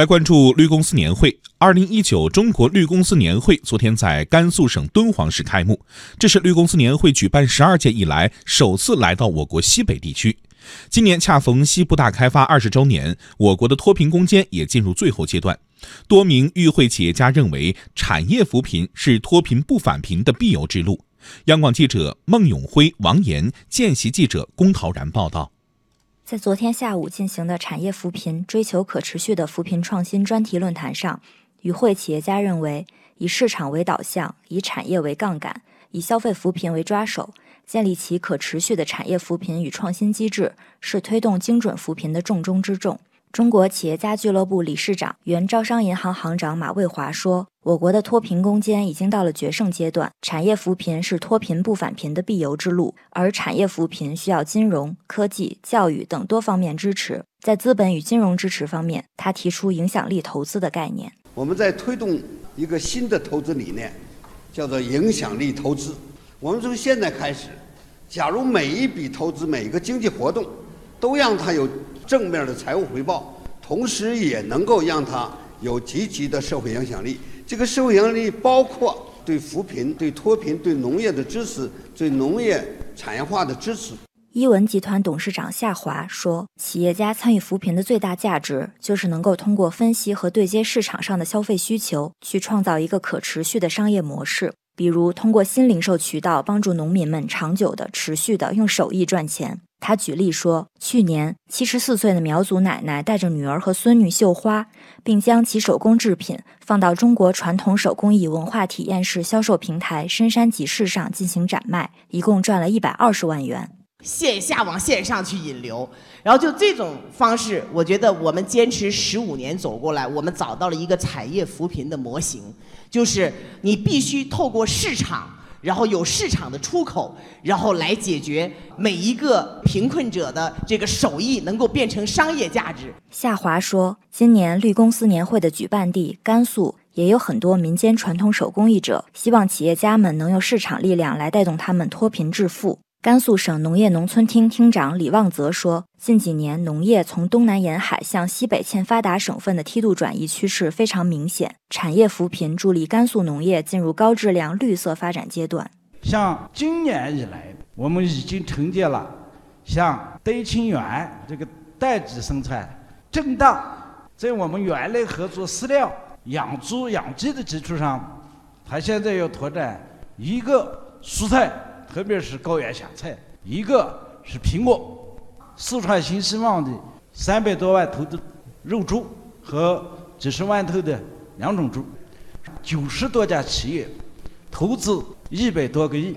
来关注绿公司年会。二零一九中国绿公司年会昨天在甘肃省敦煌市开幕，这是绿公司年会举办十二届以来首次来到我国西北地区。今年恰逢西部大开发二十周年，我国的脱贫攻坚也进入最后阶段。多名与会企业家认为，产业扶贫是脱贫不返贫的必由之路。央广记者孟永辉、王岩，见习记者龚陶然报道。在昨天下午进行的产业扶贫、追求可持续的扶贫创新专题论坛上，与会企业家认为，以市场为导向，以产业为杠杆，以消费扶贫为抓手，建立起可持续的产业扶贫与创新机制，是推动精准扶贫的重中之重。中国企业家俱乐部理事长、原招商银行行长马卫华说：“我国的脱贫攻坚已经到了决胜阶段，产业扶贫是脱贫不返贫的必由之路。而产业扶贫需要金融、科技、教育等多方面支持。在资本与金融支持方面，他提出影响力投资的概念。我们在推动一个新的投资理念，叫做影响力投资。我们从现在开始，假如每一笔投资、每一个经济活动，都让它有。”正面的财务回报，同时也能够让它有积极的社会影响力。这个社会影响力包括对扶贫、对脱贫、对农业的支持、对农业产业化的支持。一文集团董事长夏华说：“企业家参与扶贫的最大价值，就是能够通过分析和对接市场上的消费需求，去创造一个可持续的商业模式。比如，通过新零售渠道，帮助农民们长久的、持续的用手艺赚钱。”他举例说，去年七十四岁的苗族奶奶带着女儿和孙女绣花，并将其手工制品放到中国传统手工艺文化体验式销售平台深山集市上进行展卖，一共赚了一百二十万元。线下往线上去引流，然后就这种方式，我觉得我们坚持十五年走过来，我们找到了一个产业扶贫的模型，就是你必须透过市场。然后有市场的出口，然后来解决每一个贫困者的这个手艺能够变成商业价值。夏华说，今年绿公司年会的举办地甘肃也有很多民间传统手工艺者，希望企业家们能用市场力量来带动他们脱贫致富。甘肃省农业农村厅厅长李旺泽说：“近几年，农业从东南沿海向西北欠发达省份的梯度转移趋势非常明显。产业扶贫助力甘肃农业进入高质量绿色发展阶段。像今年以来，我们已经承接了像德清源这个代际生产，正大在我们原来合作饲料、养猪、养鸡的基础上，它现在要拓展一个蔬菜。”特别是高原香菜，一个是苹果。四川新希望的三百多万头的肉猪和几十万头的两种猪，九十多家企业投资一百多个亿。